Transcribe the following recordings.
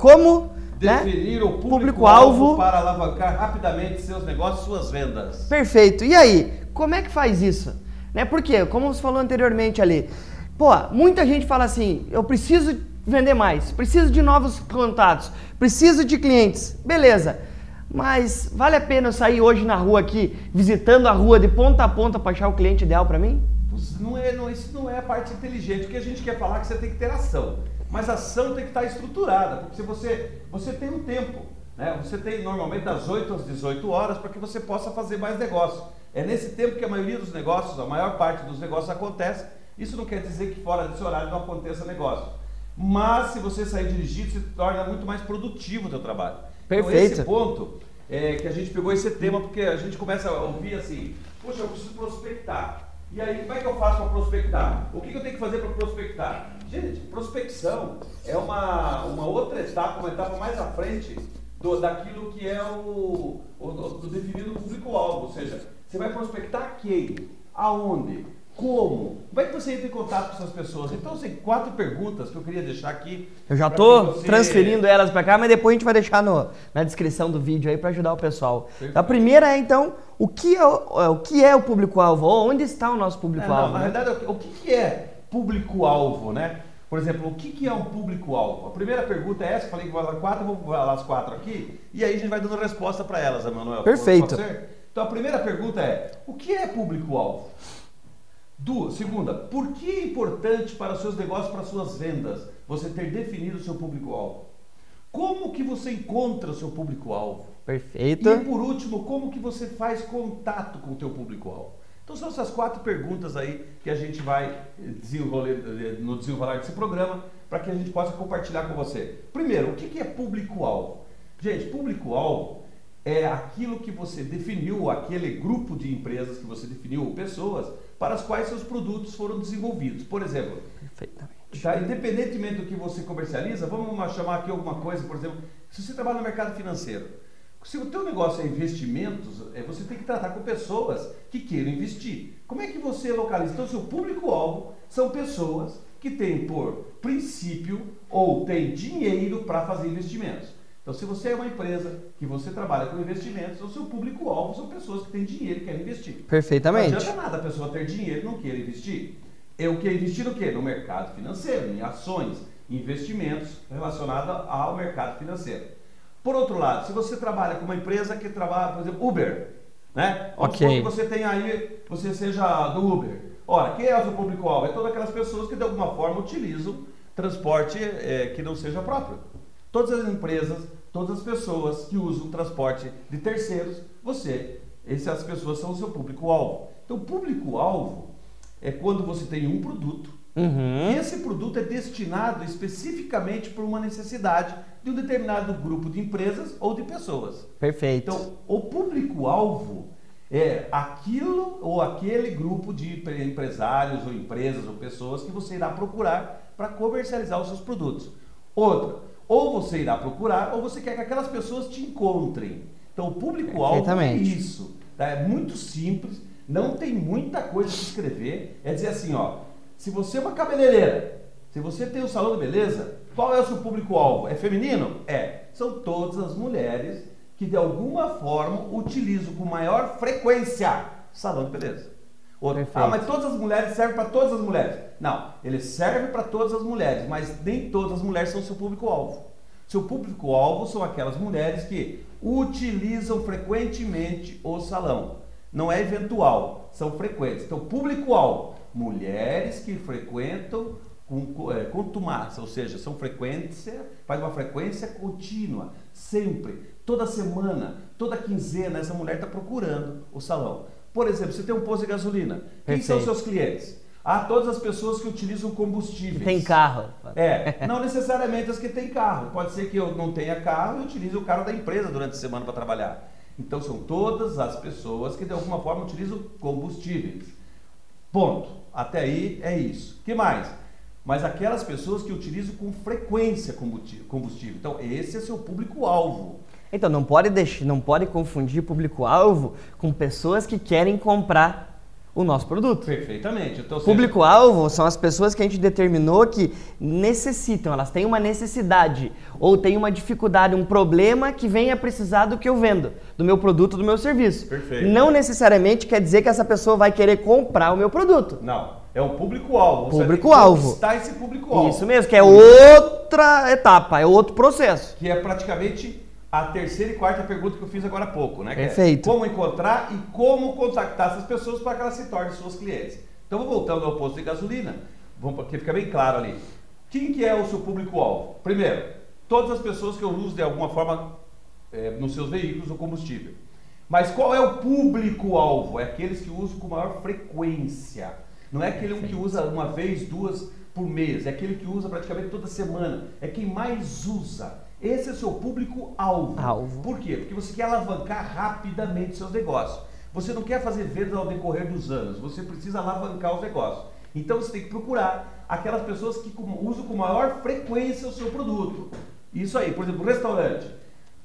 como né? Definir o Público-alvo. para alavancar rapidamente seus negócios, suas vendas. Perfeito. E aí, como é que faz isso? Né? Porque, como você falou anteriormente ali, pô, muita gente fala assim, eu preciso vender mais, preciso de novos contatos, preciso de clientes. Beleza. Mas vale a pena eu sair hoje na rua aqui, visitando a rua de ponta a ponta para achar o cliente ideal para mim? Não, é, não, isso não é a parte inteligente. O que a gente quer falar é que você tem que ter ação. Mas a ação tem que estar estruturada, porque se você, você tem um tempo. Né? Você tem normalmente das 8 às 18 horas para que você possa fazer mais negócio. É nesse tempo que a maioria dos negócios, a maior parte dos negócios acontece. Isso não quer dizer que fora desse horário não aconteça negócio. Mas se você sair dirigindo, se torna muito mais produtivo o teu trabalho. Perfeito. Então, esse ponto é que a gente pegou esse tema porque a gente começa a ouvir assim, poxa, eu preciso prospectar. E aí, como é que eu faço para prospectar? O que, que eu tenho que fazer para prospectar? Gente, prospecção é uma, uma outra etapa, uma etapa mais à frente do, daquilo que é o, o, o definido público-alvo. Ou seja, você vai prospectar quem? Aonde? Como? Como é que você entra em contato com essas pessoas? Então, tem quatro perguntas que eu queria deixar aqui. Eu já que você- transferindo elas para cá, mas depois a gente vai deixar no- na descrição do vídeo aí para ajudar o pessoal. A primeira é então, o que é o, é, o que é o público-alvo? Onde está o nosso É, público-alvo? não, na né? verdade, o que- o que é público-alvo, né? Por exemplo, o que que é um público-alvo? A primeira pergunta é essa, eu falei que vai lá quatro, vou falar as quatro aqui, e aí a gente vai dando resposta para elas, Emanuel. Perfeito. Então a primeira pergunta é, o que é público-alvo? Du- segunda, por que é importante para os seus negócios, para as suas vendas, você ter definido o seu público-alvo? Como que você encontra o seu público-alvo? Perfeito. E por último, como que você faz contato com o teu público-alvo? Então são essas quatro perguntas aí que a gente vai desenvolver no desenrolar desse programa para que a gente possa compartilhar com você. Primeiro, o que é público-alvo? Gente, público-alvo é aquilo que você definiu, aquele grupo de empresas que você definiu, ou pessoas, para as quais seus produtos foram desenvolvidos. Por exemplo, Perfeitamente. Tá? Independentemente do que você comercializa, vamos chamar aqui alguma coisa, por exemplo, se você trabalha no mercado financeiro, se o teu negócio é investimentos, é, você tem que tratar com pessoas que queiram investir. Como é que você localiza? Então, seu público-alvo são pessoas que têm por princípio ou têm dinheiro para fazer investimentos. Então, se você é uma empresa que você trabalha com investimentos, o seu público-alvo são pessoas que têm dinheiro e querem investir. Não Perfeitamente. adianta nada a pessoa ter dinheiro e não querer investir. Eu quero investir no quê? No mercado financeiro, em ações, investimentos relacionados ao mercado financeiro. Por outro lado, se você trabalha com uma empresa que trabalha, por exemplo, Uber, né? Vamos Ok. que você tem aí, você seja do Uber. Ora, quem é o seu público-alvo? É todas aquelas pessoas que de alguma forma utilizam transporte eh, que não seja próprio. Todas as empresas, todas as pessoas que usam transporte de terceiros, você, essas pessoas são o seu público-alvo. Então, público-alvo é quando você tem um produto Uhum. esse produto é destinado especificamente por uma necessidade de um determinado grupo de empresas ou de pessoas. Perfeito. Então, o público-alvo é aquilo ou aquele grupo de empre- empresários ou empresas ou pessoas que você irá procurar para comercializar os seus produtos. Outra, ou você irá procurar ou você quer que aquelas pessoas te encontrem. Então, o público-alvo é isso. tá? É muito simples, não tem muita coisa para escrever. É dizer assim, ó, se você é uma cabeleireira, se você tem um salão de beleza, qual é o seu público-alvo? É feminino? É. São todas as mulheres que de alguma forma utilizam com maior frequência salão de beleza. Outro, ah, mas todas as mulheres servem para todas as mulheres. Não, ele serve para todas as mulheres, mas nem todas as mulheres são seu público-alvo. Seu público-alvo são aquelas mulheres que utilizam frequentemente o salão. Não é eventual, são frequentes. Então, público-alvo, mulheres que frequentam com, é, contumaz, ou seja, são frequência, faz uma frequência contínua, sempre, toda semana, toda quinzena, essa mulher está procurando o salão. Por exemplo, você tem um posto de gasolina. Quem são Perfeito. seus clientes? Ah, todas as pessoas que utilizam combustíveis. Tem carro. É, não necessariamente as que têm carro. Pode ser que eu não tenha carro e utilize o carro da empresa durante a semana para trabalhar. Então são todas as pessoas que de alguma forma utilizam combustíveis. Ponto. Até aí é isso. que mais? Mas aquelas pessoas que utilizam com frequência combustível. Então esse é seu público-alvo. Então não pode deixar, não pode confundir público-alvo com pessoas que querem comprar o nosso produto. Perfeitamente. Então, Público-alvo são as pessoas que a gente determinou que necessitam, elas têm uma necessidade ou têm uma dificuldade, um problema que venha precisar do que eu vendo, do meu produto, do meu serviço. Perfeito. Não necessariamente quer dizer que essa pessoa vai querer comprar o meu produto. Não. É o público-alvo. Público-alvo. Está esse público-alvo. Isso mesmo, que é outra etapa, é outro processo. Que é praticamente a terceira e quarta pergunta que eu fiz agora há pouco, né? É Perfeito. como encontrar e como contactar essas pessoas para que elas se tornem suas clientes. Então, voltando ao posto de gasolina, vamos porque fica bem claro ali. Quem que é o seu público-alvo? Primeiro, todas as pessoas que eu uso de alguma forma é, nos seus veículos o combustível. Mas qual é o público-alvo? É aqueles que usam com maior frequência. Não é aquele um que usa uma vez, duas por mês. É aquele que usa praticamente toda semana. É quem mais usa. Esse é o seu público-alvo. Alvo. Por quê? Porque você quer alavancar rapidamente seus negócios. Você não quer fazer vendas ao decorrer dos anos. Você precisa alavancar os negócios. Então você tem que procurar aquelas pessoas que usam com maior frequência o seu produto. Isso aí, por exemplo, restaurante.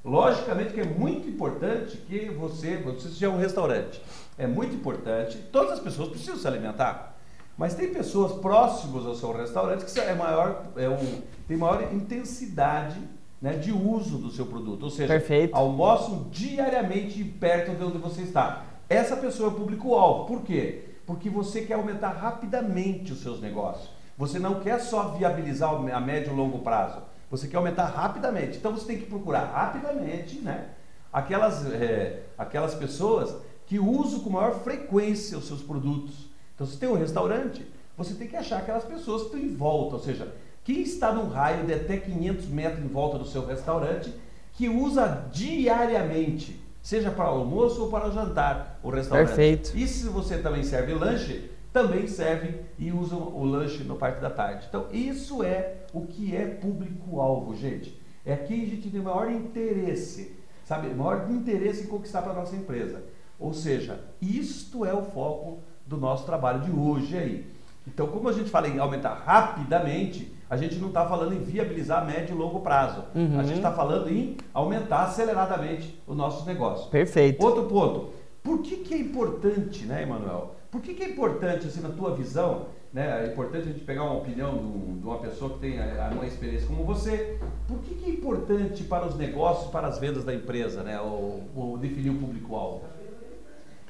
Logicamente que é muito importante que você, você seja um restaurante. É muito importante, todas as pessoas precisam se alimentar. Mas tem pessoas próximas ao seu restaurante que é maior, é um, tem maior intensidade né, de uso do seu produto. Ou seja, Perfeito. almoçam diariamente perto de onde você está. Essa pessoa é o público-alvo. Por quê? Porque você quer aumentar rapidamente os seus negócios. Você não quer só viabilizar a médio e longo prazo. Você quer aumentar rapidamente. Então você tem que procurar rapidamente né, aquelas, é, aquelas pessoas que usam com maior frequência os seus produtos. Então, se tem um restaurante, você tem que achar aquelas pessoas que estão em volta, ou seja, quem está num raio de até 500 metros em volta do seu restaurante, que usa diariamente, seja para almoço ou para jantar, o restaurante. Perfeito. E se você também serve lanche, também servem e usam o lanche no parte da tarde. Então, isso é o que é público-alvo, gente. É quem a gente tem maior interesse, sabe? Maior interesse em conquistar para a nossa empresa. Ou seja, isto é o foco do nosso trabalho de hoje aí. Então, como a gente fala em aumentar rapidamente, a gente não está falando em viabilizar médio e longo prazo. Uhum. A gente está falando em aumentar aceleradamente os nossos negócios. Perfeito. Outro ponto. Por que, que é importante, né, Emanuel? Por que, que é importante, assim, na tua visão, né, é importante a gente pegar uma opinião de uma pessoa que tem uma experiência como você, por que, que é importante para os negócios, para as vendas da empresa, né, o, o definir o público-alvo?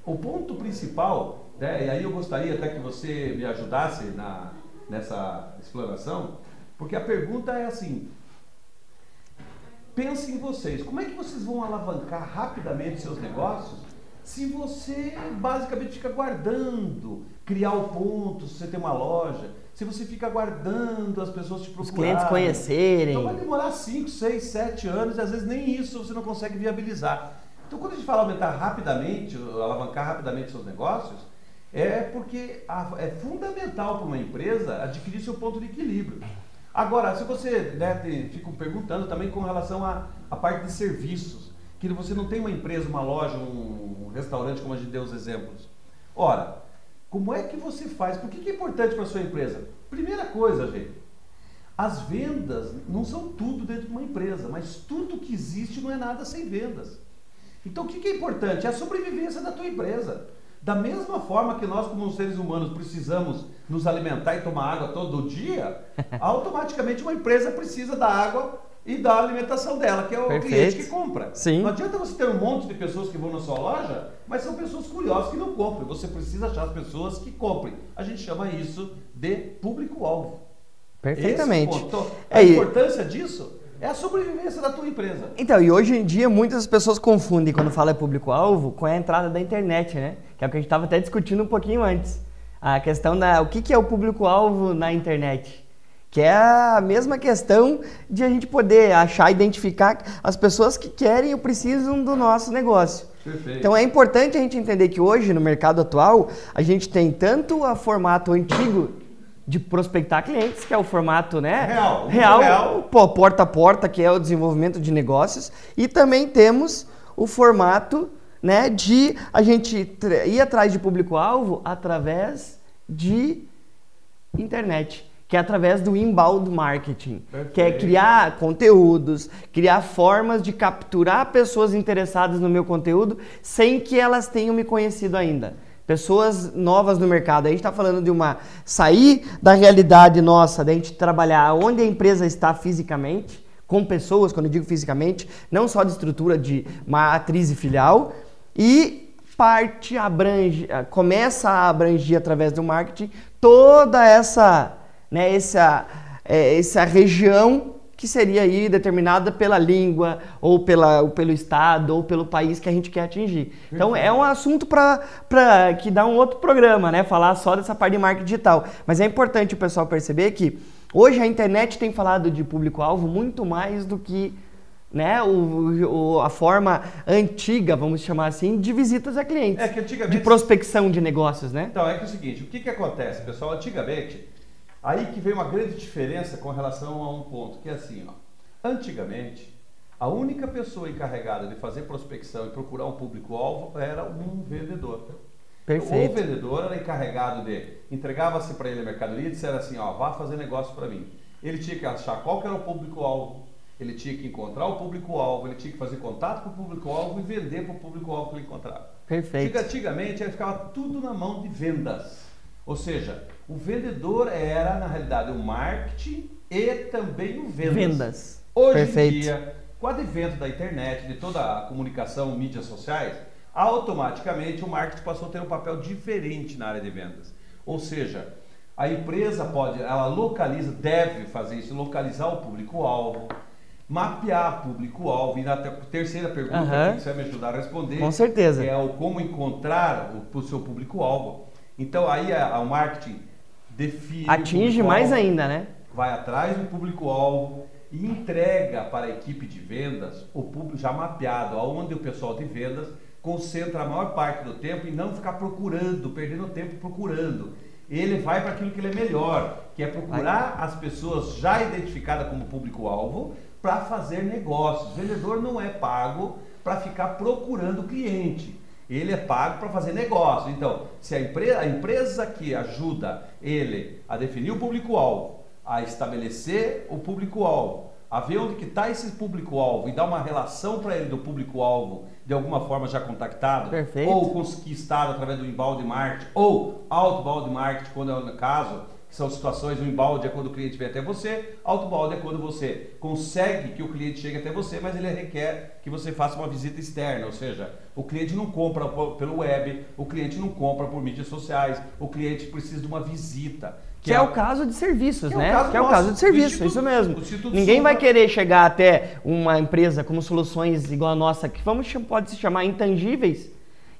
O ponto principal, né, e aí eu gostaria até que você me ajudasse na, nessa explanação, porque a pergunta é assim: pense em vocês, como é que vocês vão alavancar rapidamente seus negócios se você basicamente fica guardando, criar o ponto, se você tem uma loja, se você fica guardando as pessoas te procurarem. Os clientes conhecerem. Então vai demorar 5, 6, 7 anos e às vezes nem isso você não consegue viabilizar. Então, quando a gente fala aumentar rapidamente, alavancar rapidamente seus negócios, é porque é fundamental para uma empresa adquirir seu ponto de equilíbrio. Agora, se você né, fica perguntando também com relação à, à parte de serviços, que você não tem uma empresa, uma loja, um, um restaurante, como a gente deu os exemplos. Ora, como é que você faz? Por que, que é importante para a sua empresa? Primeira coisa, gente, as vendas não são tudo dentro de uma empresa, mas tudo que existe não é nada sem vendas. Então o que, que é importante? É a sobrevivência da tua empresa. Da mesma forma que nós, como seres humanos, precisamos nos alimentar e tomar água todo dia, automaticamente uma empresa precisa da água e da alimentação dela, que é o Perfeito. cliente que compra. Sim. Não adianta você ter um monte de pessoas que vão na sua loja, mas são pessoas curiosas que não compram. Você precisa achar as pessoas que comprem. A gente chama isso de público-alvo. Perfeitamente. Ponto. A É, e- importância disso é a sobrevivência da tua empresa. Então, e hoje em dia muitas pessoas confundem quando fala público-alvo com a entrada da internet, né? Que é o que a gente estava até discutindo um pouquinho antes. A questão da o que, que é o público-alvo na internet. Que é a mesma questão de a gente poder achar, identificar as pessoas que querem ou precisam do nosso negócio. Perfeito. Então é importante a gente entender que hoje, no mercado atual, a gente tem tanto o formato antigo de prospectar clientes, que é o formato né, Real, real, real. pô, porta a porta, que é o desenvolvimento de negócios, e também temos o formato né, de a gente ir atrás de público-alvo através de internet, que é através do inbound marketing, que é Perfeito. criar conteúdos, criar formas de capturar pessoas interessadas no meu conteúdo sem que elas tenham me conhecido ainda. pessoas novas no mercado. A gente está falando de uma sair da realidade nossa, da gente trabalhar onde a empresa está fisicamente, com pessoas, quando eu digo fisicamente, não só de estrutura de matriz e filial, e parte abrange, começa a abranger através do marketing toda essa, né, essa, é, essa região que seria aí determinada pela língua, ou, pela, ou pelo estado, ou pelo país que a gente quer atingir. Então é um assunto para que dá um outro programa, né? Falar só dessa parte de marketing digital. Mas é importante o pessoal perceber que hoje a internet tem falado de público-alvo muito mais do que né, o, o, a forma antiga, vamos chamar assim, de visitas a clientes. É que antigamente... De prospecção de negócios, né? Então, é que é o seguinte, o que, que acontece, pessoal? Antigamente, Aí que vem uma grande diferença com relação a um ponto, que é assim, ó. Antigamente, a única pessoa encarregada de fazer prospecção e procurar um público-alvo era um vendedor. Perfeito. O vendedor era encarregado de entregava-se para ele a mercadoria e disseram assim, ó, vá fazer negócio para mim. Ele tinha que achar qual que era o público-alvo, ele tinha que encontrar o público-alvo, ele tinha que fazer contato com o público-alvo e vender para o público-alvo que ele encontrava. Perfeito. Antigamente, ficava tudo na mão de vendas. Ou seja, o vendedor era, na realidade, o marketing e também o vendas. Vendas. Hoje Perfeito. em dia, com o advento da internet, de toda a comunicação, mídias sociais, automaticamente o marketing passou a ter um papel diferente na área de vendas. Ou seja, a empresa pode, ela localiza, deve fazer isso, localizar o público-alvo, mapear público-alvo. E na terceira pergunta, uhum. que você vai me ajudar a responder, Com certeza. é o como encontrar o, o seu público-alvo. Então aí a, o marketing define. Atinge mais ainda, né? Vai atrás do público-alvo e entrega para a equipe de vendas o público já mapeado, aonde o pessoal de vendas concentra a maior parte do tempo e não ficar procurando, perdendo tempo procurando. Ele vai para aquilo que ele é melhor, que é procurar as pessoas já identificadas como público-alvo para fazer negócios. O vendedor não é pago para ficar procurando o cliente ele é pago para fazer negócio. Então, se a empresa, a empresa que ajuda ele a definir o público-alvo, a estabelecer o público-alvo, a ver onde que está esse público-alvo e dar uma relação para ele do público-alvo de alguma forma já contactado, Perfeito. ou conquistado através do inbound marketing, ou outbound marketing, quando é o caso, que são situações, o inbound é quando o cliente vem até você, outbound é quando você consegue que o cliente chegue até você, mas ele requer que você faça uma visita externa, ou seja, o cliente não compra pelo web, o cliente não compra por mídias sociais, o cliente precisa de uma visita. Que, que é, é, o caso de serviços, que né? É que é o caso de serviços, isso mesmo. Ninguém vai querer chegar até uma empresa como soluções igual a nossa, que vamos, pode se chamar intangíveis,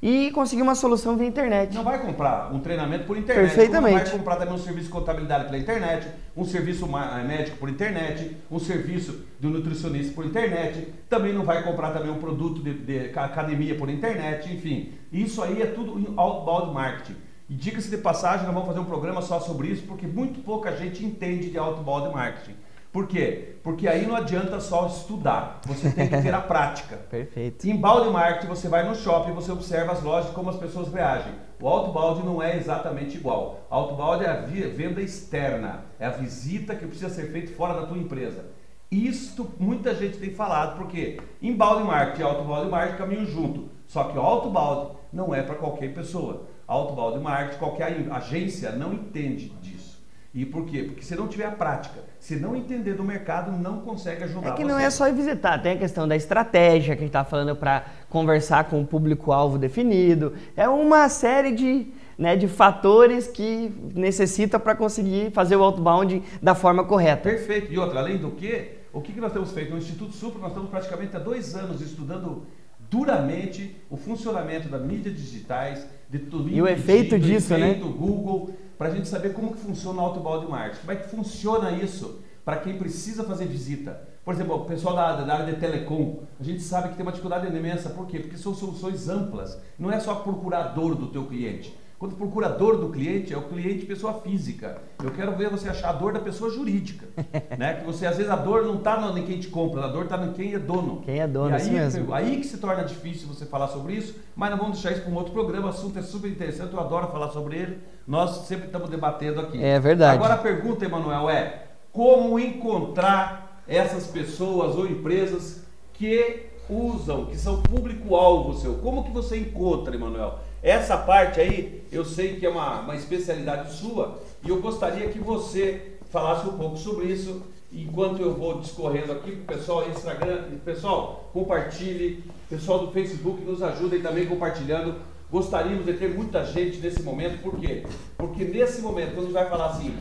e conseguir uma solução via internet. Não vai comprar um treinamento por internet. Perfeitamente. Não vai comprar também um serviço de contabilidade pela internet, um serviço eh, médico por internet, um serviço de um nutricionista por internet. Também não vai comprar também um produto de, de academia por internet, enfim. Isso aí é tudo outbound marketing. E diga-se de passagem, nós vamos fazer um programa só sobre isso, porque muito pouca gente entende de outbound marketing. Por quê? Porque aí não adianta só estudar, você tem que ter a prática. Perfeito. Em balde marketing, você vai no shopping, você observa as lojas, como as pessoas reagem. O outbound não é exatamente igual. Outbound é a venda externa, é a visita que precisa ser feita fora da tua empresa. Isto muita gente tem falado, porque balde marketing e outbound marketing caminham junto. Só que o outbound não é para qualquer pessoa. Outbound marketing, qualquer agência não entende disso. E por quê? Porque se não tiver a prática, se não entender do mercado, não consegue ajudar É que você. não é só ir visitar, tem a questão da estratégia que a gente está falando para conversar com o público-alvo definido. É uma série de, né, de fatores que necessita para conseguir fazer o outbound da forma correta. Perfeito. E outra, além do que, o que, que nós temos feito? No Instituto Supra, nós estamos praticamente há dois anos estudando duramente o funcionamento das mídias digitais, de tudo E o efeito disso, efeito né? Google, para a gente saber como que funciona o outbound marketing. Como é que funciona isso para quem precisa fazer visita? Por exemplo, o pessoal da, da, área de telecom, a gente sabe que tem uma dificuldade imensa. Por quê? Porque são soluções amplas. Não é só procurador do teu cliente. Quando procurador do cliente é o cliente pessoa física. Eu quero ver você achar a dor da pessoa jurídica. né? Que você, às vezes, a dor não está em quem te compra, a dor está em quem é dono. Quem é dono, e aí, mesmo. aí que se torna difícil você falar sobre isso, mas não vamos deixar isso para um outro programa. O assunto é super interessante, eu adoro falar sobre ele. Nós sempre estamos debatendo aqui. É verdade. Agora a pergunta, Emanuel, é como encontrar essas pessoas ou empresas que usam, que são público-alvo seu? Como que você encontra, Emanuel? Essa parte aí, eu sei que é uma, uma especialidade sua e eu gostaria que você falasse um pouco sobre isso enquanto eu vou discorrendo aqui para o pessoal Instagram. Pessoal, compartilhe. Pessoal do Facebook, nos ajudem também compartilhando. Gostaríamos de ter muita gente nesse momento, por quê? Porque nesse momento, quando a gente vai falar assim,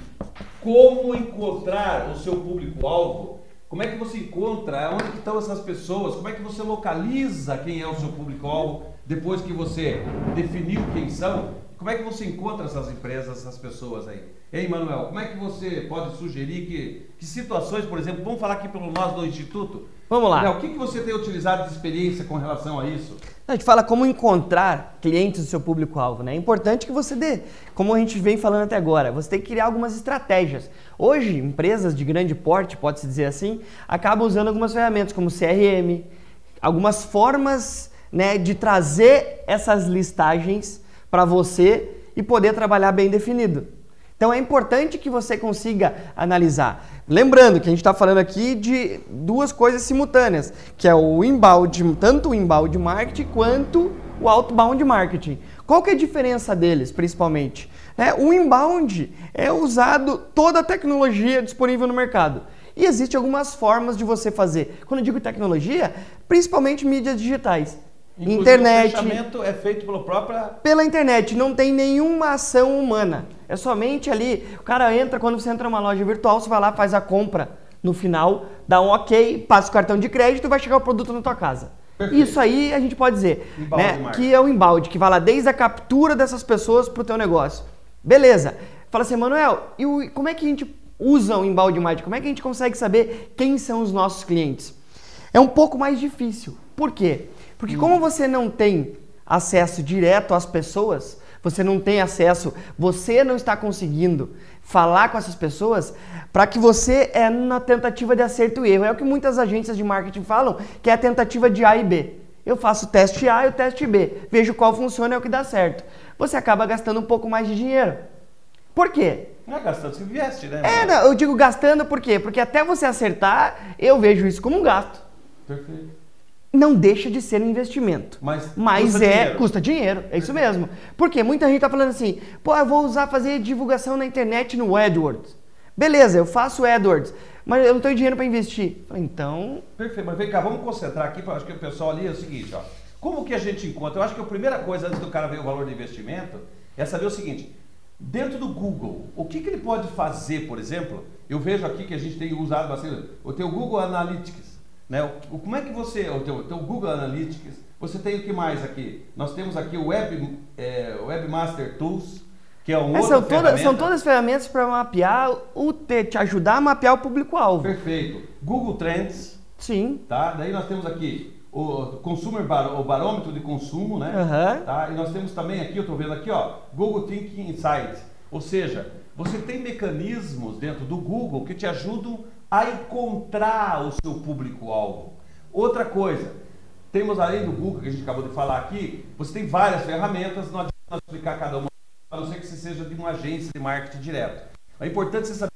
como encontrar o seu público-alvo, como é que você encontra? Onde estão essas pessoas? Como é que você localiza quem é o seu público-alvo depois que você definiu quem são? Como é que você encontra essas empresas, essas pessoas aí? Ei, Manuel, como é que você pode sugerir que, que situações, por exemplo, vamos falar aqui pelo nós do Instituto? Vamos lá. o que, que você tem utilizado de experiência com relação a isso? A gente fala como encontrar clientes do seu público-alvo, né? É importante que você dê, como a gente vem falando até agora, você tem que criar algumas estratégias. Hoje, empresas de grande porte, pode-se dizer assim, acabam usando algumas ferramentas como CRM, algumas formas né, de trazer essas listagens para você e poder trabalhar bem definido. Então é importante que você consiga analisar. Lembrando que a gente está falando aqui de duas coisas simultâneas, que é o inbound, tanto o inbound marketing quanto o outbound marketing. Qual que é a diferença deles, principalmente? É, o inbound é usado toda a tecnologia disponível no mercado. E existem algumas formas de você fazer. Quando eu digo tecnologia, principalmente mídias digitais. Inclusive, internet. O fechamento é feito pela própria. Pela internet, não tem nenhuma ação humana. É somente ali. O cara entra, quando você entra numa loja virtual, você vai lá, faz a compra no final, dá um ok, passa o cartão de crédito e vai chegar o produto na tua casa. Perfeito. Isso aí a gente pode dizer, né, que é o embalde, que vai lá desde a captura dessas pessoas para o teu negócio. Beleza. Fala assim, Manuel, e o, como é que a gente usa o embalde marketing? Como é que a gente consegue saber quem são os nossos clientes? É um pouco mais difícil. Por quê? Porque como você não tem acesso direto às pessoas, você não tem acesso, você não está conseguindo falar com essas pessoas, para que você é na tentativa de acerto e erro. É o que muitas agências de marketing falam, que é a tentativa de A e B. Eu faço o teste A e o teste B, vejo qual funciona e é o que dá certo. Você acaba gastando um pouco mais de dinheiro. Por quê? Não é gastando, você investe, né? É, não, eu digo gastando por quê? Porque até você acertar, eu vejo isso como um gasto. Perfeito não deixa de ser um investimento. Mas, mas custa é, dinheiro. custa dinheiro, é isso mesmo. Porque muita gente está falando assim, pô, eu vou usar fazer divulgação na internet no AdWords. Beleza, eu faço AdWords, mas eu não tenho dinheiro para investir. Então. Perfeito, mas vem cá, vamos concentrar aqui, acho que o pessoal ali é o seguinte, ó. Como que a gente encontra? Eu acho que a primeira coisa, antes do cara ver o valor do investimento, é saber o seguinte: dentro do Google, o que, que ele pode fazer, por exemplo? Eu vejo aqui que a gente tem usado bastante, eu tenho o Google Analytics. Né? O, como é que você, o teu, teu Google Analytics, você tem o que mais aqui? Nós temos aqui o Web, é, Webmaster Tools, que é um é, são, toda, são todas ferramentas para mapear, o te, te ajudar a mapear o público-alvo. Perfeito. Google Trends. Sim. Tá? Daí nós temos aqui o Consumer bar, o barômetro de consumo, né? Uhum. Tá? E nós temos também aqui, eu estou vendo aqui, ó, Google Thinking Insights. Ou seja, você tem mecanismos dentro do Google que te ajudam a encontrar o seu público-alvo. Outra coisa, temos além do Google, que a gente acabou de falar aqui, você tem várias ferramentas, não adianta explicar cada uma, a não ser que você seja de uma agência de marketing direto. É importante você saber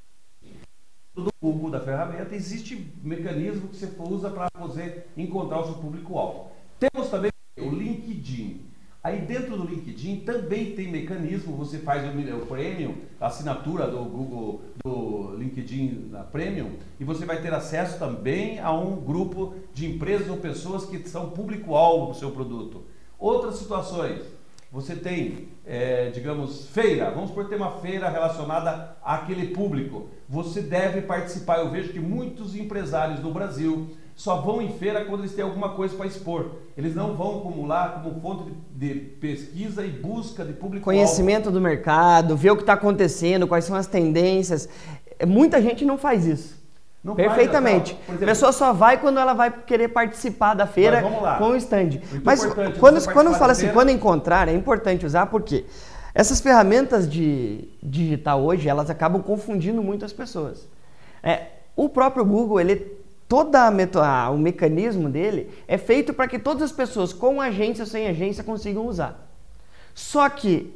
do Google, da ferramenta, existe mecanismo que você usa para você encontrar o seu público-alvo. Temos também o LinkedIn. Aí dentro do LinkedIn também tem mecanismo, você faz o, o Premium, a assinatura do Google, do LinkedIn da Premium, e você vai ter acesso também a um grupo de empresas ou pessoas que são público-alvo do seu produto. Outras situações, você tem, é, digamos, feira, vamos por ter uma feira relacionada àquele público. Você deve participar. Eu vejo que muitos empresários do Brasil só vão em feira quando eles têm alguma coisa para expor. Eles não vão acumular como fonte de, de pesquisa e busca de público. Conhecimento do mercado, ver o que está acontecendo, quais são as tendências. Muita gente não faz isso. Não Perfeitamente. Faz, exemplo, a pessoa só vai quando ela vai querer participar da feira com o stand. Mas quando, quando fala assim, feira... quando encontrar, é importante usar porque essas ferramentas de digital hoje, elas acabam confundindo muito as pessoas. É, o próprio Google, ele toda a, o mecanismo dele é feito para que todas as pessoas com agência ou sem agência consigam usar. Só que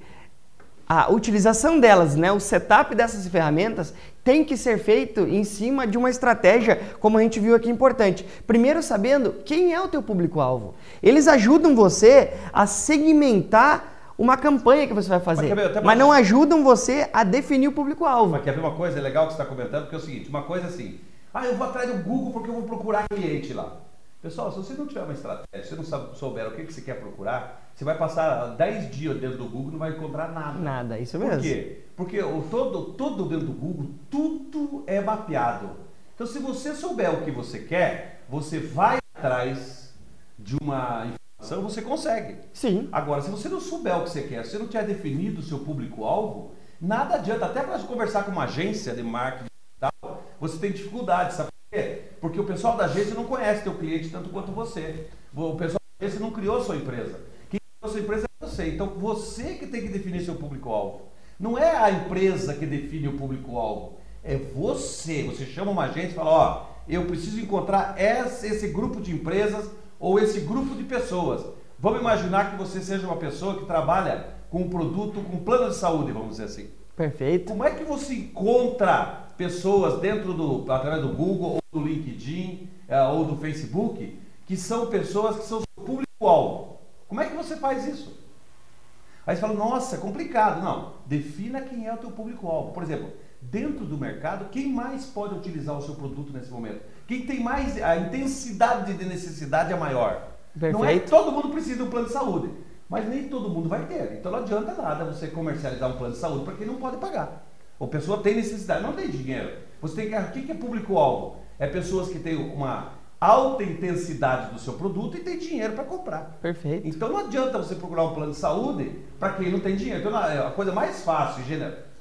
a utilização delas, né, o setup dessas ferramentas tem que ser feito em cima de uma estratégia, como a gente viu aqui importante. Primeiro sabendo quem é o teu público-alvo. Eles ajudam você a segmentar uma campanha que você vai fazer. Mas, Gabriel, Mas não ajudam você a definir o público-alvo. Mas quer ver uma coisa legal que você está comentando? Porque é o seguinte, uma coisa assim, ah, eu vou atrás do Google porque eu vou procurar cliente lá. Pessoal, se você não tiver uma estratégia, se você não sabe, souber o que, que você quer procurar, você vai passar 10 dias dentro do Google e não vai encontrar nada. Nada, isso Por mesmo. quê? Porque o todo, todo dentro do Google, tudo é mapeado. Então, se você souber o que você quer, você vai atrás de uma informação, você consegue. Sim. Agora, se você não souber o que você quer, se você não tiver definido o seu público-alvo, nada adianta. Até para conversar com uma agência de marketing digital, você tem dificuldade, sabe por quê? Porque o pessoal da agência não conhece teu cliente tanto quanto você. O pessoal da agência não criou sua empresa. Quem criou a sua empresa é você. Então, você que tem que definir seu público-alvo. Não é a empresa que define o público-alvo. É você. Você chama uma agência e fala, ó, eu preciso encontrar esse, esse grupo de empresas ou esse grupo de pessoas. Vamos imaginar que você seja uma pessoa que trabalha com um produto, com um plano de saúde, vamos dizer assim. Perfeito. Como é que você encontra pessoas dentro do, através do Google ou do LinkedIn eh, ou do Facebook que são pessoas que são seu público-alvo? Como é que você faz isso? Aí você fala, nossa, é complicado. Não, defina quem é o teu público-alvo. Por exemplo, dentro do mercado, quem mais pode utilizar o seu produto nesse momento? Quem tem mais, a intensidade de necessidade é maior. Não é Perfeito. todo mundo precisa de um plano de saúde, mas nem todo mundo vai ter. Então não adianta nada você comercializar um plano de saúde para quem não pode pagar. A pessoa tem necessidade, não tem dinheiro. Você tem que. O que é público-alvo? É pessoas que têm uma alta intensidade do seu produto e tem dinheiro para comprar. Perfeito. Então não adianta você procurar um plano de saúde para quem não tem dinheiro. Então na- a coisa mais fácil,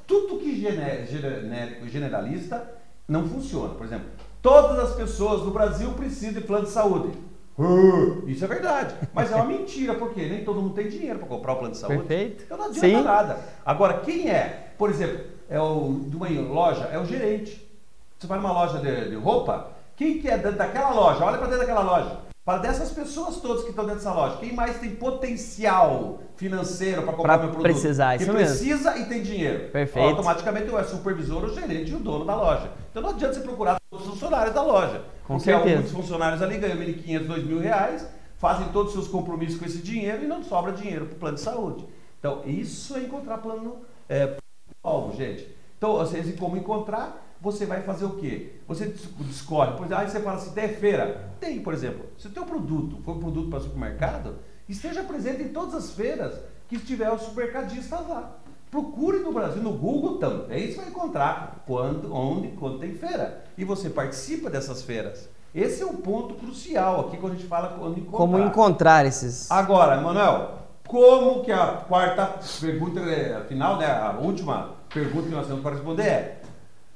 tudo que genérico generalista não funciona. Por exemplo, todas as pessoas do Brasil precisam de plano de saúde. Uh, Isso é verdade, mas é uma mentira, porque nem todo mundo tem dinheiro para comprar o plano de saúde. Perfeito. Então não adianta Sim. nada. Agora, quem é, por exemplo, é o, de uma loja, é o gerente. Você vai numa loja de, de roupa, quem que é dentro daquela loja? Olha para dentro daquela loja. Para dessas pessoas todas que estão dentro dessa loja, quem mais tem potencial financeiro para comprar Pra meu produto? precisar, que isso mesmo. precisa e tem dinheiro. Perfeito. Automaticamente é o supervisor, o gerente e o dono da loja. Então não adianta você procurar todos os funcionários da loja. Com porque certeza. muitos funcionários ali ganham 1.500, 2.000 reais, fazem todos os seus compromissos com esse dinheiro e não sobra dinheiro para o plano de saúde. Então, isso é encontrar plano é, alvo, gente. Então, vocês como encontrar, você vai fazer o quê? Você discorre, por exemplo, aí você fala assim, tem feira? Tem, por exemplo, se o teu produto for um produto para supermercado, esteja presente em todas as feiras que estiver os supermercadistas lá. Procure no Brasil, no Google também, você vai encontrar quando, onde, quando tem feira. E você participa dessas feiras. Esse é um ponto crucial aqui quando a gente fala quando encontrar. Como encontrar esses. Agora, Emanuel, como que a quarta pergunta, é, a final, né, a última pergunta que nós temos para responder é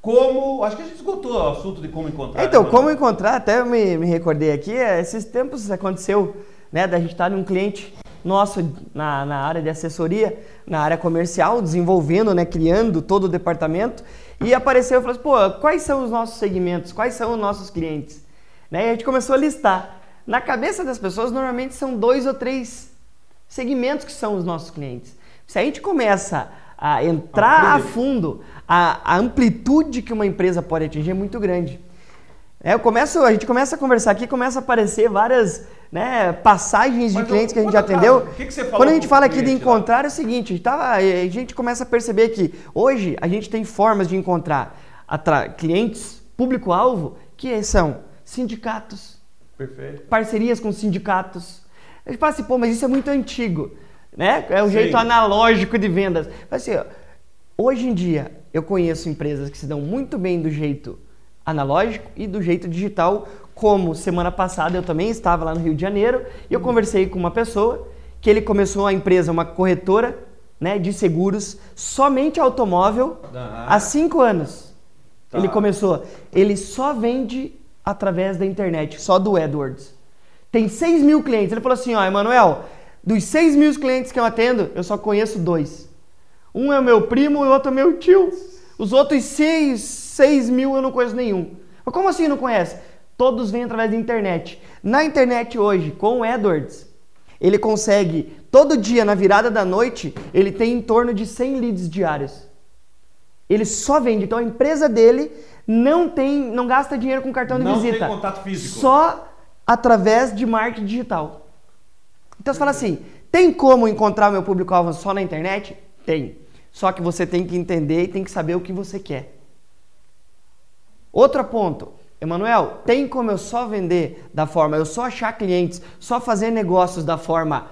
como, acho que a gente esgotou o assunto de como encontrar. Então, né, como encontrar, até eu me, me recordei aqui, é, esses tempos aconteceu, né, da gente estar num cliente nosso na, na área de assessoria, na área comercial, desenvolvendo, né, criando todo o departamento, e apareceu e falou assim, pô, quais são os nossos segmentos, quais são os nossos clientes? Né, e a gente começou a listar. Na cabeça das pessoas, normalmente são dois ou três segmentos que são os nossos clientes. Se a gente começa a entrar a fundo, a, a amplitude que uma empresa pode atingir é muito grande. É, eu começo, a gente começa a conversar aqui, começa a aparecer várias né, passagens de Mas, clientes que a gente já atendeu. caso. Que que Quando a gente fala aqui de cliente lá? encontrar é o seguinte, a gente, tava- a gente começa a perceber que hoje a gente tem formas de encontrar clientes, público-alvo, que são sindicatos, Perfeito. parcerias com sindicatos. A gente fala assim, pô, mas isso é muito antigo, né? É um Sim. jeito analógico de vendas. Mas assim, ó, hoje em dia eu conheço empresas que se dão muito bem do jeito analógico e do jeito digital, como semana passada eu também estava lá no Rio de Janeiro e eu conversei com uma pessoa que ele começou a empresa, uma corretora né, de seguros, somente automóvel, Aham. há cinco anos. Tá. Ele começou. Ele só vende através da internet, só do AdWords. Tem 6 mil clientes. Ele falou assim: ó, Emanuel, dos 6 mil clientes que eu atendo, eu só conheço dois. Um é meu primo e o outro é meu tio. Os outros 6, 6 mil eu não conheço nenhum. Mas como assim não conhece? Todos vêm através da internet. Na internet hoje, com o AdWords, ele consegue, todo dia, na virada da noite, ele tem em torno de 100 leads diários. Ele só vende. Então a empresa dele não tem, não gasta dinheiro com cartão de Não tem visita. contato físico. Só através de marketing digital. Então você fala assim, Tem como encontrar meu público-alvo só na internet? Tem. Só que você tem que entender e tem que saber o que você quer. Outro ponto, Emanuel, tem como eu só vender da forma, eu só achar clientes, só fazer negócios da forma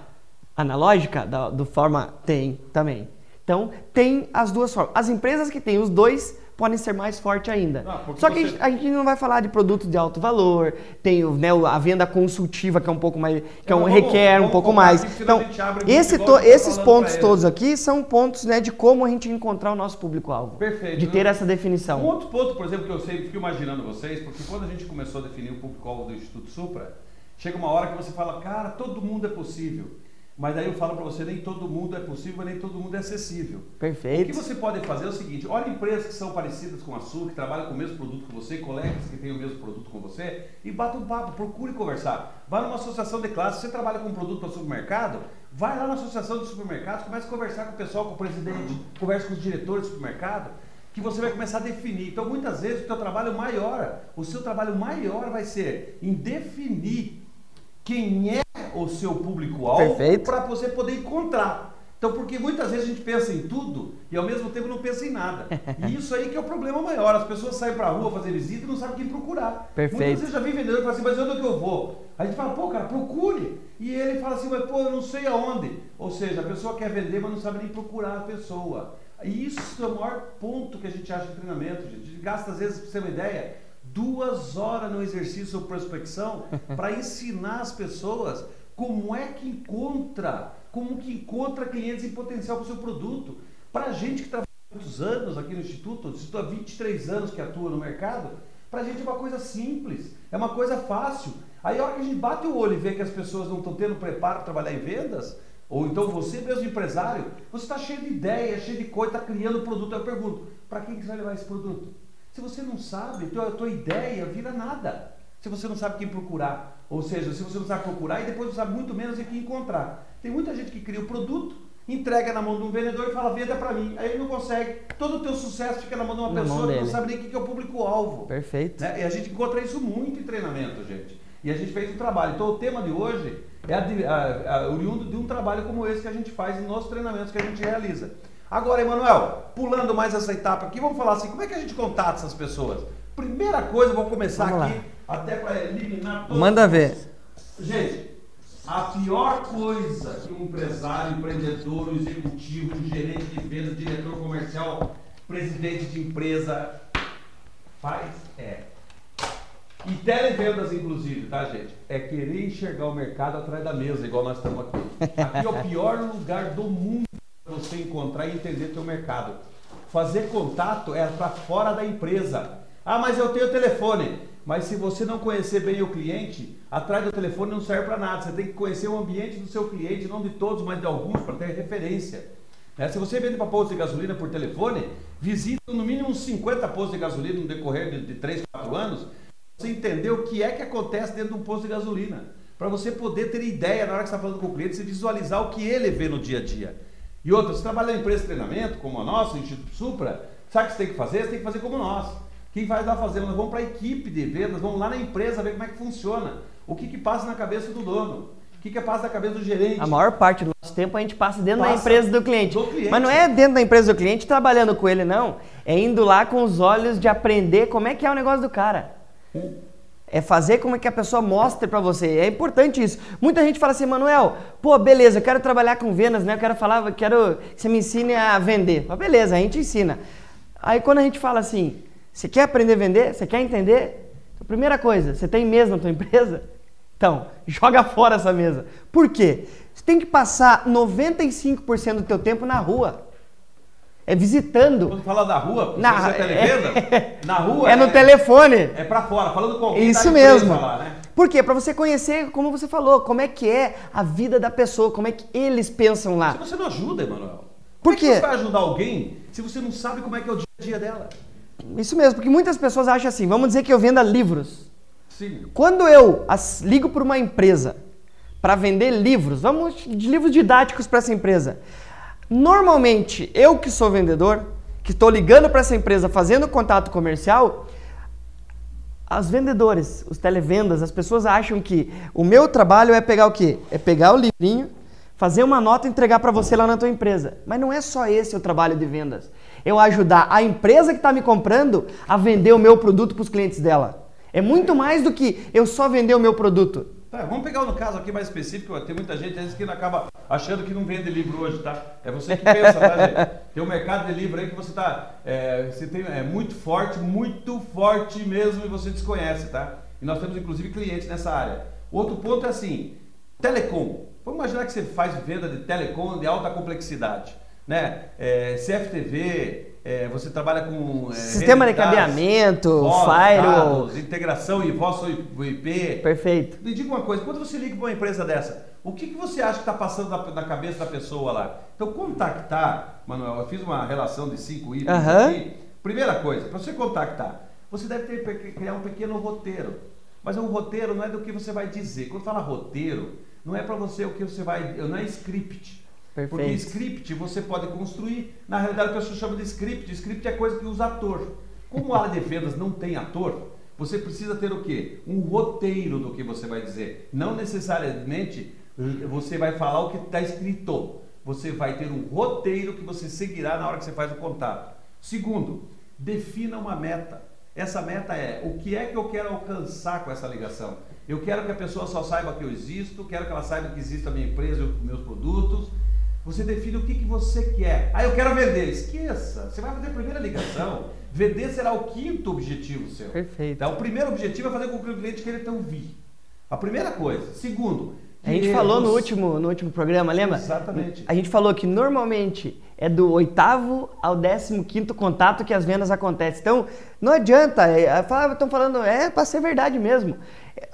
analógica, da do forma tem também. Então, tem as duas formas. As empresas que têm os dois podem ser mais fortes ainda. Ah, Só que você... a, gente, não vai falar de produtos de alto valor, tem né, a venda consultiva que é um pouco mais, que é um, requer vamos um pouco mais. Então, esse to, esses pontos todos aqui são pontos né, de como a gente encontrar o nosso público-alvo. Perfeito. De ter essa definição. Um outro ponto, por exemplo, que eu sempre fico imaginando vocês, porque quando a gente começou a definir o público-alvo do Instituto Supra, chega uma hora que você fala, cara, todo mundo é possível. Mas daí eu falo para você, nem todo mundo é possível, nem todo mundo é acessível. Perfeito. O que você pode fazer é o seguinte, olha empresas que são parecidas com a sua, que trabalham com o mesmo produto que você, colegas que têm o mesmo produto com você, e bata um papo, procure conversar. Vá numa associação de classe, você trabalha com um produto para supermercado, vai lá na associação de supermercados, comece a conversar com o pessoal, com o presidente, converse com os diretores do supermercado, que você vai começar a definir. Então, muitas vezes, o seu trabalho maior, o seu trabalho maior vai ser em definir quem é o seu público-alvo para você poder encontrar. Então, porque muitas vezes a gente pensa em tudo e ao mesmo tempo não pensa em nada. E isso aí que é o problema maior. As pessoas saem para a rua fazer visita e não sabem quem procurar. Perfeito. Muitas vezes já vem vendedor e fala assim, mas onde é que eu vou? A gente fala, pô, cara, procure. E ele fala assim, mas pô, eu não sei aonde. Ou seja, a pessoa quer vender, mas não sabe nem procurar a pessoa. E isso é o maior ponto que a gente acha em treinamento, gente. A gente gasta, às vezes, para você ter uma ideia, duas horas no exercício de prospecção para ensinar as pessoas como é que encontra, como que encontra clientes em potencial para o seu produto. Para a gente que trabalha há muitos anos aqui no Instituto, estou há 23 anos que atua no mercado, para a gente é uma coisa simples, é uma coisa fácil. Aí a hora que a gente bate o olho e vê que as pessoas não estão tendo preparo para trabalhar em vendas, ou então você mesmo empresário, você está cheio de ideias, cheio de coisa, está criando produto. Eu pergunto, para quem que você vai levar esse produto? Se você não sabe, a tua ideia vira nada. Se você não sabe quem procurar. Ou seja, se você não sabe procurar e depois não sabe muito menos em quem encontrar. Tem muita gente que cria o produto, entrega na mão de um vendedor e fala, venda para mim. Aí ele não consegue. Todo o teu sucesso fica na mão de uma na pessoa que não sabe nem o que é o público-alvo. Perfeito. Né? E a gente encontra isso muito em treinamento, gente. E a gente fez um trabalho. Então o tema de hoje é a, a, a, oriundo de um trabalho como esse que a gente faz nos treinamentos que a gente realiza. Agora, Emanuel, pulando mais essa etapa aqui, vamos falar assim, como é que a gente contata essas pessoas? Primeira coisa, vou começar vamos aqui, lá. até para eliminar todos. Manda ver. Gente, a pior coisa que um empresário, empreendedor, executivo, gerente de vendas, diretor comercial, presidente de empresa faz é. E televendas, inclusive, tá, gente? É querer enxergar o mercado atrás da mesa, igual nós estamos aqui. Aqui é o pior lugar do mundo você encontrar e entender teu mercado. Fazer contato é para fora da empresa. Ah, mas eu tenho telefone. Mas se você não conhecer bem o cliente, atrás do telefone não serve para nada. Você tem que conhecer o ambiente do seu cliente, não de todos, mas de alguns, para ter referência. É, se você vende para postos de gasolina por telefone, visite no mínimo uns 50 postos de gasolina no decorrer de, de 3, 4 anos, você entender o que é que acontece dentro de um posto de gasolina. Para você poder ter ideia na hora que você está falando com o cliente, você visualizar o que ele vê no dia a dia. E outra, se trabalha em empresa de treinamento, como a nossa, o Instituto Supra, sabe o que você tem que fazer? Você tem que fazer como nós. Quem vai lá fazer? Nós vamos para a equipe de vendas, vamos lá na empresa ver como é que funciona. O que, que passa na cabeça do dono. O que, que passa na cabeça do gerente? A maior parte do nosso tempo a gente passa dentro passa da empresa do cliente. do cliente. Mas não é dentro da empresa do cliente trabalhando com ele, não. É indo lá com os olhos de aprender como é que é o negócio do cara. É fazer como é que a pessoa mostre para você. É importante isso. Muita gente fala assim, Manuel, pô, beleza, eu quero trabalhar com vendas, né? Eu quero falar, eu quero que você me ensine a vender. Mas beleza, a gente ensina. Aí quando a gente fala assim, você quer aprender a vender? Você quer entender? Então, primeira coisa, você tem mesa na tua empresa? Então, joga fora essa mesa. Por quê? Você tem que passar 95% do teu tempo na rua. É visitando. Quando fala da rua, na, é televenda, é, na rua. É no telefone. É para fora, falando com alguém. Isso mesmo. Lá, né? Por quê? Para você conhecer, como você falou, como é que é a vida da pessoa, como é que eles pensam lá. Se você não ajuda, Emanuel. Por quê? Como é você vai ajudar alguém se você não sabe como é que é o dia a dia dela? Isso mesmo, porque muitas pessoas acham assim, vamos dizer que eu venda livros. Sim. Quando eu as, ligo para uma empresa para vender livros, vamos de livros didáticos para essa empresa. Normalmente, eu que sou vendedor, que estou ligando para essa empresa fazendo contato comercial, as vendedores, os televendas, as pessoas acham que o meu trabalho é pegar o quê? É pegar o livrinho, fazer uma nota e entregar para você lá na tua empresa. Mas não é só esse o trabalho de vendas. Eu ajudar a empresa que está me comprando a vender o meu produto para os clientes dela. É muito mais do que eu só vender o meu produto. Tá, vamos pegar um caso aqui mais específico. Tem muita gente às vezes, que acaba achando que não vende livro hoje, tá? É você que pensa, tá, gente? Tem um mercado de livro aí que você tá. É, você tem, é muito forte, muito forte mesmo e você desconhece, tá? E nós temos inclusive clientes nessa área. Outro ponto é assim: telecom. Vamos imaginar que você faz venda de telecom de alta complexidade, né? É, CFTV, é, você trabalha com é, sistema de cabeamento, firewall, integração e voz IP. Perfeito. Me diga uma coisa, quando você liga para uma empresa dessa, o que, que você acha que está passando na, na, cabeça da pessoa lá? Então, contactar, Manuel, eu fiz uma relação de cinco itens uhum. aqui. Primeira coisa, para você contactar, você deve ter, criar um pequeno roteiro. Mas um roteiro não é do que você vai dizer. Quando fala roteiro, não é para você o que você vai, não é script. Perfeito. Porque script você pode construir. Na realidade, a pessoa chama de script. Script é coisa que usa ator. Como a área de vendas não tem ator, você precisa ter o quê? Um roteiro do que você vai dizer. Não necessariamente você vai falar o que está escrito. Você vai ter um roteiro que você seguirá na hora que você faz o contato. Segundo, defina uma meta. Essa meta é o que é que eu quero alcançar com essa ligação. Eu quero que a pessoa só saiba que eu existo, quero que ela saiba que existe a minha empresa e os meus produtos, você define o que, que você quer. Ah, eu quero vender. Esqueça. Você vai fazer a primeira ligação. Vender será o quinto objetivo seu. Perfeito. Então, o primeiro objetivo é fazer com que o cliente queira te ouvir. A primeira coisa. Segundo, a gente falou no último, no último programa, lembra? Exatamente. A gente falou que normalmente é do oitavo ao décimo quinto contato que as vendas acontecem. Então, não adianta. Estão falando, é para ser verdade mesmo.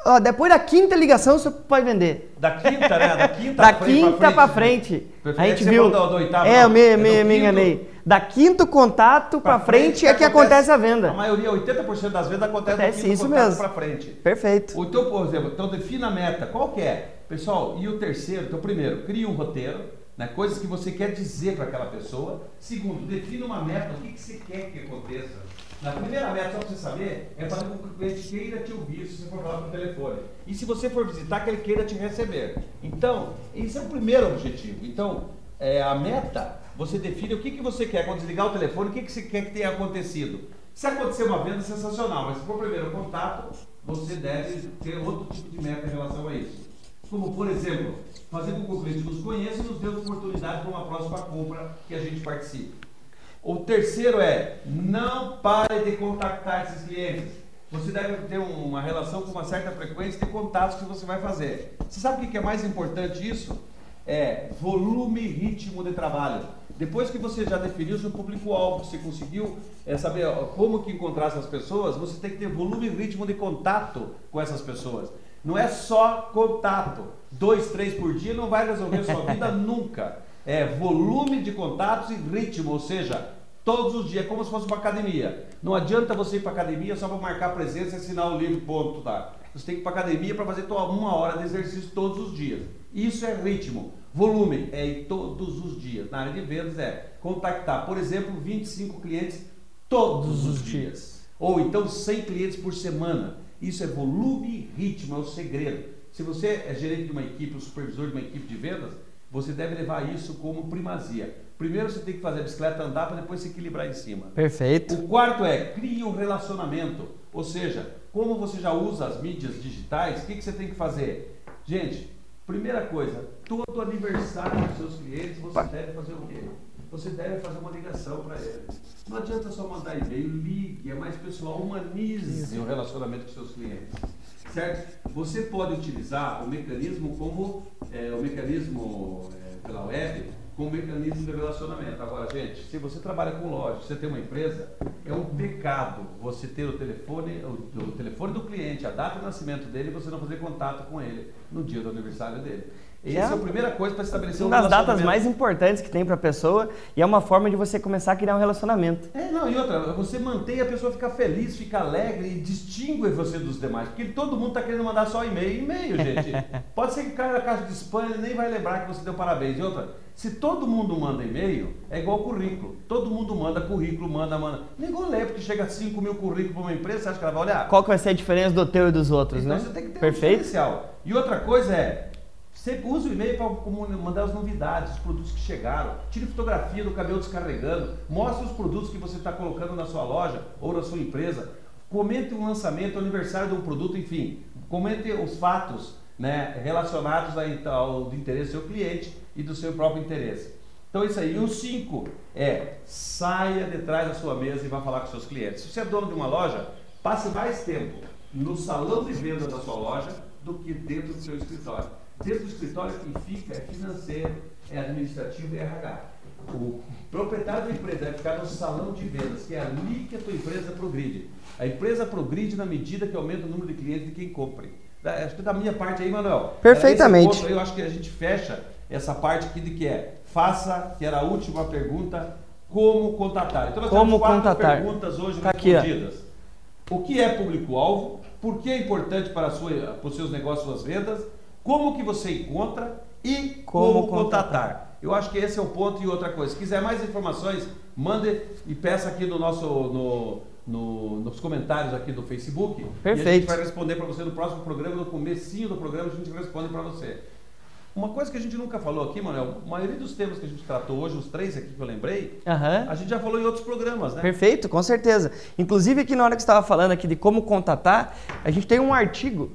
Ó, depois da quinta ligação você pode vender. Da quinta, né? Da quinta, da quinta para frente. Pra frente. A gente viu. Do, do oitavo, é, eu me, é me, me enganei. Da quinto contato para frente, frente é que acontece, acontece, a venda. A maioria, 80% das vendas acontece, acontece do quinto isso contato mesmo. para frente. Perfeito. Então, por exemplo, então defina a meta. Qual que é? Pessoal, e o terceiro, então primeiro, crie um roteiro, né, coisas que você quer dizer para aquela pessoa. Segundo, defina uma meta, o que, que você quer que aconteça. Na primeira meta, só para você saber, é fazer com que o cliente queira te ouvir se você for falar por telefone. E se você for visitar, que ele queira te receber. Então, esse é o primeiro objetivo. Então, é, a meta, você define o que, que você quer. Quando desligar o telefone, o que, que você quer que tenha acontecido. Se acontecer uma venda, sensacional. Mas se for o primeiro contato, você deve ter outro tipo de meta em relação a isso. Como, por exemplo, fazer com que o cliente nos conheça e nos dê oportunidade para uma próxima compra que a gente participe. O terceiro é, não pare de contactar esses clientes. Você deve ter uma relação com uma certa frequência de contatos que você vai fazer. Você sabe o que é mais importante isso? É volume e ritmo de trabalho. Depois que você já definiu seu público-alvo, você conseguiu é, saber como que encontrar essas pessoas, você tem que ter volume e ritmo de contato com essas pessoas. Não é só contato. Dois, três por dia não vai resolver sua vida nunca. É volume de contatos e ritmo, ou seja, todos os dias, como se fosse uma academia. Não adianta você ir para academia só para marcar presença e assinar o livro, ponto, tá? Você tem que ir para academia para fazer uma hora de exercício todos os dias. Isso é ritmo. Volume é ir todos os dias. Na área de vendas é contactar, por exemplo, 25 clientes todos os dias. Ou então 100 clientes por semana. Isso é volume e ritmo, é o segredo. Se você é gerente de uma equipe, o supervisor de uma equipe de vendas, você deve levar isso como primazia. Primeiro você tem que fazer a bicicleta andar para depois se equilibrar em cima. Perfeito. O quarto é crie um relacionamento. Ou seja, como você já usa as mídias digitais, o que, que você tem que fazer? Gente, primeira coisa, todo aniversário dos seus clientes você deve fazer o quê? Você deve fazer uma ligação para ele. Não adianta só mandar e-mail, ligue, é mais pessoal, humanize o relacionamento com seus clientes. Certo? Você pode utilizar o mecanismo como é, o mecanismo é, pela web como mecanismo de relacionamento. Agora, gente, se você trabalha com loja, você tem uma empresa, é um pecado você ter o telefone, o, o telefone do cliente, a data de nascimento dele e você não fazer contato com ele no dia do aniversário dele. Essa é, a primeira coisa para estabelecer uma um das datas mais importantes que tem para a pessoa e é uma forma de você começar a criar um relacionamento. É, não, e outra, você mantém a pessoa ficar feliz, ficar alegre e distingue você dos demais. Porque todo mundo está querendo mandar só e-mail. E-mail, gente. Pode ser que caia na caixa de spam e nem vai lembrar que você deu parabéns. E outra, se todo mundo manda e-mail, é igual currículo. Todo mundo manda currículo, manda, manda. Ninguém lê, porque chega 5 mil currículos para uma empresa, você acha que ela vai olhar? Qual que vai ser a diferença do teu e dos outros, então né? Você tem que ter Perfeito. um diferencial. E outra coisa é, Você usa o e-mail para mandar as novidades, os produtos que chegaram. Tire fotografia do cabelo descarregando. Mostre os produtos que você está colocando na sua loja ou na sua empresa. Comente um lançamento, o aniversário de um produto, enfim. Comente os fatos né, relacionados ao do interesse do seu cliente e do seu próprio interesse. Então isso aí. E o 5 é saia de trás da sua mesa e vá falar com seus clientes. Se você é dono de uma loja, passe mais tempo no salão de venda da sua loja do que dentro do seu escritório. Dentro do escritório quem fica é financeiro, é administrativo e é RH. O proprietário da empresa vai ficar no salão de vendas, que é ali que a tua empresa progride. A empresa progride na medida que aumenta o número de clientes de quem compre. Acho que da minha parte aí, Manuel. Perfeitamente. Aí, eu acho que a gente fecha essa parte aqui de que é faça, que era a última pergunta, como contatar. Então nós como temos quatro contatar. perguntas hoje tá respondidas. Aqui, o que é público-alvo? Por que é importante para, sua, para os seus negócios, suas vendas? Como que você encontra e como, como contatar. contatar. Eu acho que esse é o ponto e outra coisa. Se quiser mais informações, mande e peça aqui no nosso no, no, nos comentários aqui do Facebook. Perfeito. E a gente vai responder para você no próximo programa, no comecinho do programa a gente responde para você. Uma coisa que a gente nunca falou aqui, Manuel, a maioria dos temas que a gente tratou hoje, os três aqui que eu lembrei, uhum. a gente já falou em outros programas, né? Perfeito, com certeza. Inclusive aqui na hora que você estava falando aqui de como contatar, a gente tem um artigo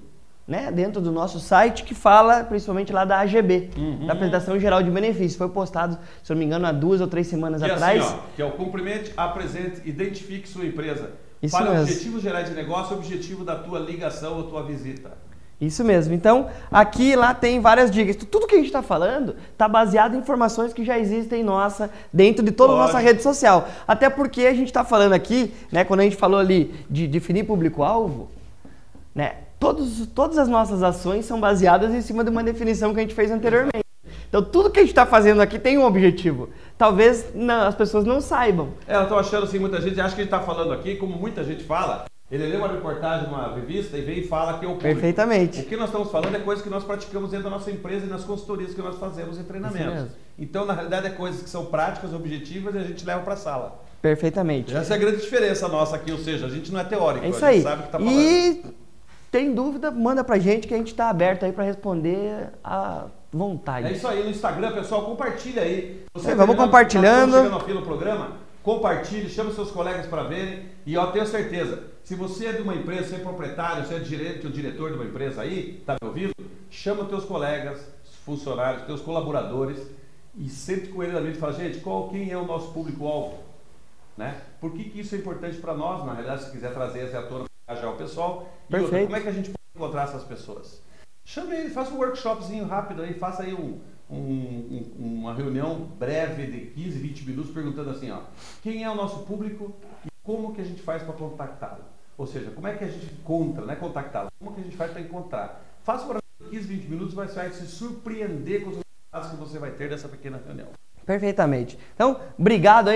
né, dentro do nosso site que fala principalmente lá da AGB, uhum. da Apresentação Geral de Benefícios. Foi postado, se não me engano, há duas ou três semanas que atrás. É assim, ó, que é o cumprimente, apresente, identifique sua empresa. Isso para mesmo. objetivos gerais de negócio, objetivo da tua ligação ou tua visita. Isso mesmo. Então, aqui lá tem várias dicas. Tudo que a gente está falando está baseado em informações que já existem nossa dentro de toda a nossa rede social. Até porque a gente está falando aqui, né, quando a gente falou ali de definir público-alvo, né, todos, todas as nossas ações são baseadas em cima de uma definição que a gente fez anteriormente. Então, tudo que a gente está fazendo aqui tem um objetivo. Talvez não, as pessoas não saibam. É, eu estou achando assim, muita gente acha que a gente está falando aqui, como muita gente fala, ele lê uma reportagem, uma revista e vem e fala que é o público. Perfeitamente. O que nós estamos falando é coisas que nós praticamos dentro da nossa empresa e nas consultorias que nós fazemos em treinamentos. Então, na realidade, é coisas que são práticas, objetivas e a gente leva para a sala. Perfeitamente. Essa é a grande diferença nossa aqui, ou seja, a gente não é teórico, é isso a gente aí. sabe o que está falando. E tem dúvida, manda pra gente que a gente está aberto aí para responder a vontade. É isso aí, no Instagram, pessoal, compartilha aí. Você é, vamos compartilhando. Tá chegando aqui no programa, compartilhe, chame seus colegas para verem e eu tenho certeza, se você é de uma empresa, você é proprietário, você é diretor, diretor de uma empresa aí, está me ouvindo? Chama teus colegas, funcionários, teus colaboradores e sente com ele na mesa e fala, gente, qual, quem é o nosso público-alvo? Né? Por que, que isso é importante para nós, na realidade, se quiser trazer essa à tona engajar o pessoal? E outra, como é que a gente pode encontrar essas pessoas? Chame ele, faça um workshopzinho rápido aí, faça aí um, um, uma reunião breve de 15, 20 minutos perguntando assim, ó, quem é o nosso público e como que a gente faz para contactá-lo? Ou seja, como é que a gente encontra, né, contactá-lo? Como que a gente faz para encontrar? Faça para 15, 20 minutos, mas vai se surpreender com os resultados que você vai ter dessa pequena reunião. Perfeitamente. Então, obrigado aí.